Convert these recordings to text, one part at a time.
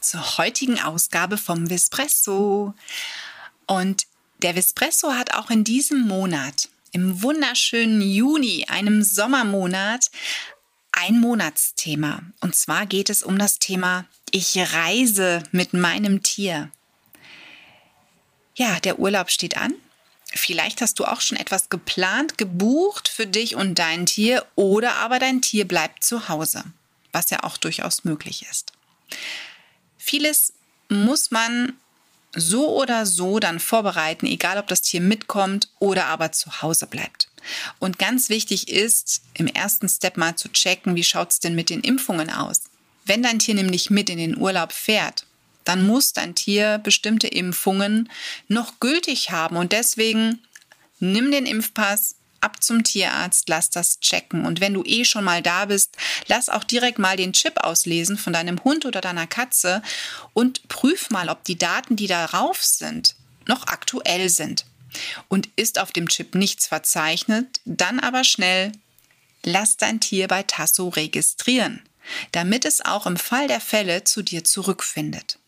Zur heutigen Ausgabe vom Vespresso. Und der Vespresso hat auch in diesem Monat, im wunderschönen Juni, einem Sommermonat, ein Monatsthema. Und zwar geht es um das Thema Ich reise mit meinem Tier. Ja, der Urlaub steht an. Vielleicht hast du auch schon etwas geplant, gebucht für dich und dein Tier oder aber dein Tier bleibt zu Hause, was ja auch durchaus möglich ist. Vieles muss man so oder so dann vorbereiten, egal ob das Tier mitkommt oder aber zu Hause bleibt. Und ganz wichtig ist, im ersten Step mal zu checken, wie schaut es denn mit den Impfungen aus. Wenn dein Tier nämlich mit in den Urlaub fährt, dann muss dein Tier bestimmte Impfungen noch gültig haben. Und deswegen nimm den Impfpass, ab zum Tierarzt, lass das checken. Und wenn du eh schon mal da bist, lass auch direkt mal den Chip auslesen von deinem Hund oder deiner Katze und prüf mal, ob die Daten, die darauf sind, noch aktuell sind. Und ist auf dem Chip nichts verzeichnet, dann aber schnell lass dein Tier bei Tasso registrieren, damit es auch im Fall der Fälle zu dir zurückfindet.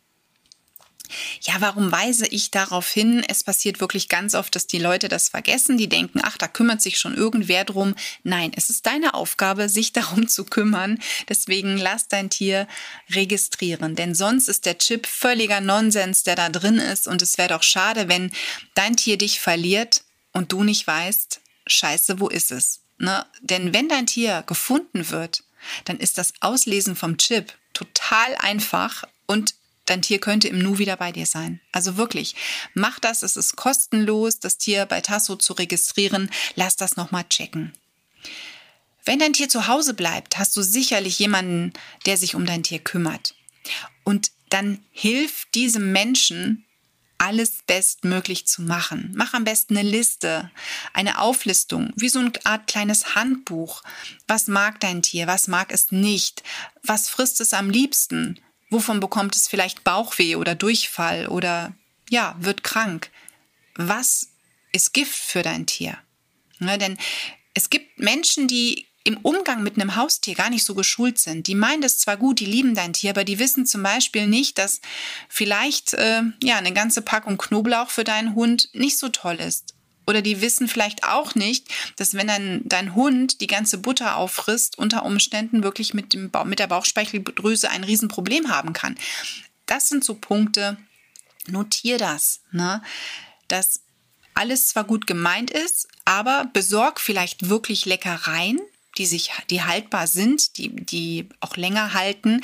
Ja, warum weise ich darauf hin? Es passiert wirklich ganz oft, dass die Leute das vergessen. Die denken, ach, da kümmert sich schon irgendwer drum. Nein, es ist deine Aufgabe, sich darum zu kümmern. Deswegen lass dein Tier registrieren. Denn sonst ist der Chip völliger Nonsens, der da drin ist. Und es wäre doch schade, wenn dein Tier dich verliert und du nicht weißt, scheiße, wo ist es? Ne? Denn wenn dein Tier gefunden wird, dann ist das Auslesen vom Chip total einfach und dein Tier könnte im Nu wieder bei dir sein. Also wirklich, mach das, es ist kostenlos, das Tier bei Tasso zu registrieren. Lass das nochmal checken. Wenn dein Tier zu Hause bleibt, hast du sicherlich jemanden, der sich um dein Tier kümmert. Und dann hilf diesem Menschen, alles bestmöglich zu machen. Mach am besten eine Liste, eine Auflistung, wie so eine Art kleines Handbuch. Was mag dein Tier? Was mag es nicht? Was frisst es am liebsten? Wovon bekommt es vielleicht Bauchweh oder Durchfall oder ja, wird krank? Was ist Gift für dein Tier? Ja, denn es gibt Menschen, die im Umgang mit einem Haustier gar nicht so geschult sind. Die meinen das zwar gut, die lieben dein Tier, aber die wissen zum Beispiel nicht, dass vielleicht äh, ja eine ganze Packung Knoblauch für deinen Hund nicht so toll ist oder die wissen vielleicht auch nicht, dass wenn dein, dein Hund die ganze Butter auffrisst, unter Umständen wirklich mit, dem, mit der Bauchspeicheldrüse ein Riesenproblem haben kann. Das sind so Punkte, notier das, ne? dass alles zwar gut gemeint ist, aber besorg vielleicht wirklich Leckereien, die sich, die haltbar sind, die, die auch länger halten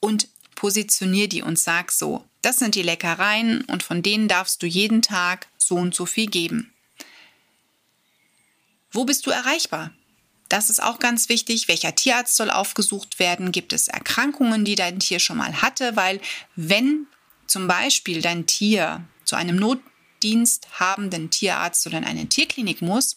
und positionier die und sag so, das sind die Leckereien und von denen darfst du jeden Tag so und so viel geben. Wo bist du erreichbar? Das ist auch ganz wichtig. Welcher Tierarzt soll aufgesucht werden? Gibt es Erkrankungen, die dein Tier schon mal hatte? Weil wenn zum Beispiel dein Tier zu einem Notdienst habenden Tierarzt oder in eine Tierklinik muss,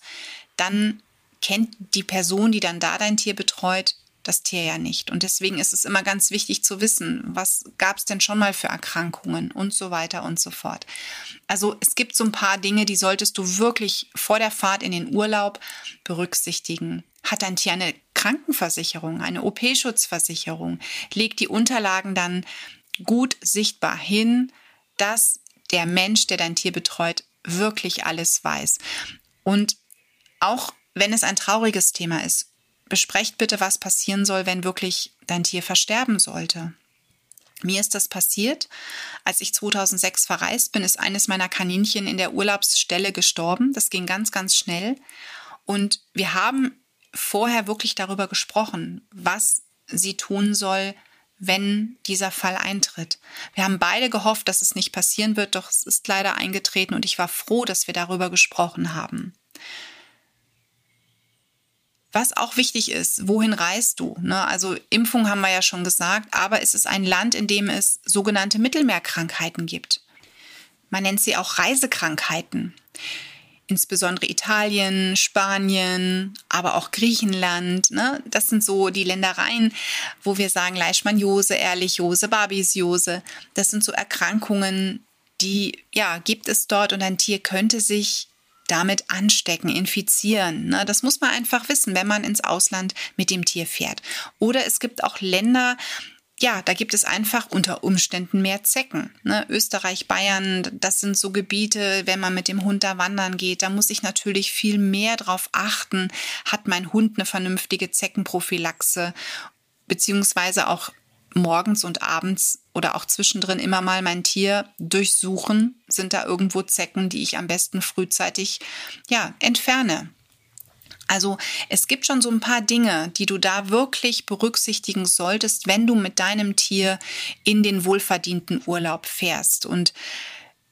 dann kennt die Person, die dann da dein Tier betreut, das Tier ja nicht. Und deswegen ist es immer ganz wichtig zu wissen, was gab es denn schon mal für Erkrankungen und so weiter und so fort. Also es gibt so ein paar Dinge, die solltest du wirklich vor der Fahrt in den Urlaub berücksichtigen. Hat dein Tier eine Krankenversicherung, eine OP-Schutzversicherung? Leg die Unterlagen dann gut sichtbar hin, dass der Mensch, der dein Tier betreut, wirklich alles weiß. Und auch wenn es ein trauriges Thema ist, besprecht bitte, was passieren soll, wenn wirklich dein Tier versterben sollte. Mir ist das passiert. Als ich 2006 verreist bin, ist eines meiner Kaninchen in der Urlaubsstelle gestorben. Das ging ganz, ganz schnell. Und wir haben vorher wirklich darüber gesprochen, was sie tun soll, wenn dieser Fall eintritt. Wir haben beide gehofft, dass es nicht passieren wird, doch es ist leider eingetreten und ich war froh, dass wir darüber gesprochen haben. Was auch wichtig ist, wohin reist du? Ne? Also Impfung haben wir ja schon gesagt, aber es ist ein Land, in dem es sogenannte Mittelmeerkrankheiten gibt. Man nennt sie auch Reisekrankheiten. Insbesondere Italien, Spanien, aber auch Griechenland. Ne? Das sind so die Ländereien, wo wir sagen Leishmaniose, Ehrlichiose, Babisiose. Das sind so Erkrankungen, die ja gibt es dort und ein Tier könnte sich damit anstecken, infizieren. Ne? Das muss man einfach wissen, wenn man ins Ausland mit dem Tier fährt. Oder es gibt auch Länder, ja, da gibt es einfach unter Umständen mehr Zecken. Ne? Österreich, Bayern, das sind so Gebiete, wenn man mit dem Hund da wandern geht, da muss ich natürlich viel mehr drauf achten, hat mein Hund eine vernünftige Zeckenprophylaxe, beziehungsweise auch morgens und abends oder auch zwischendrin immer mal mein Tier durchsuchen. Sind da irgendwo Zecken, die ich am besten frühzeitig ja, entferne? Also es gibt schon so ein paar Dinge, die du da wirklich berücksichtigen solltest, wenn du mit deinem Tier in den wohlverdienten Urlaub fährst. Und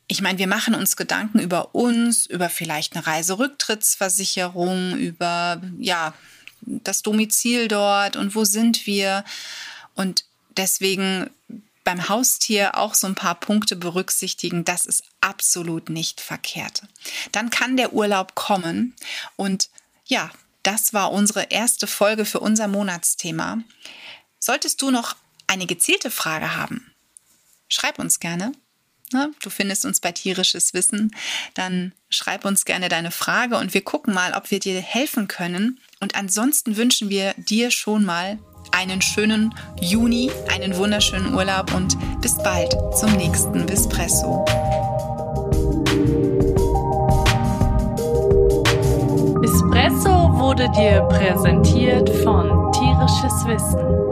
ich meine, wir machen uns Gedanken über uns, über vielleicht eine Reiserücktrittsversicherung, über ja, das Domizil dort und wo sind wir. Und deswegen beim Haustier auch so ein paar Punkte berücksichtigen, das ist absolut nicht verkehrt. Dann kann der Urlaub kommen und ja, das war unsere erste Folge für unser Monatsthema. Solltest du noch eine gezielte Frage haben, schreib uns gerne. Du findest uns bei tierisches Wissen. Dann schreib uns gerne deine Frage und wir gucken mal, ob wir dir helfen können. Und ansonsten wünschen wir dir schon mal einen schönen Juni, einen wunderschönen Urlaub und bis bald zum nächsten Bispresso. Espresso wurde dir präsentiert von Tierisches Wissen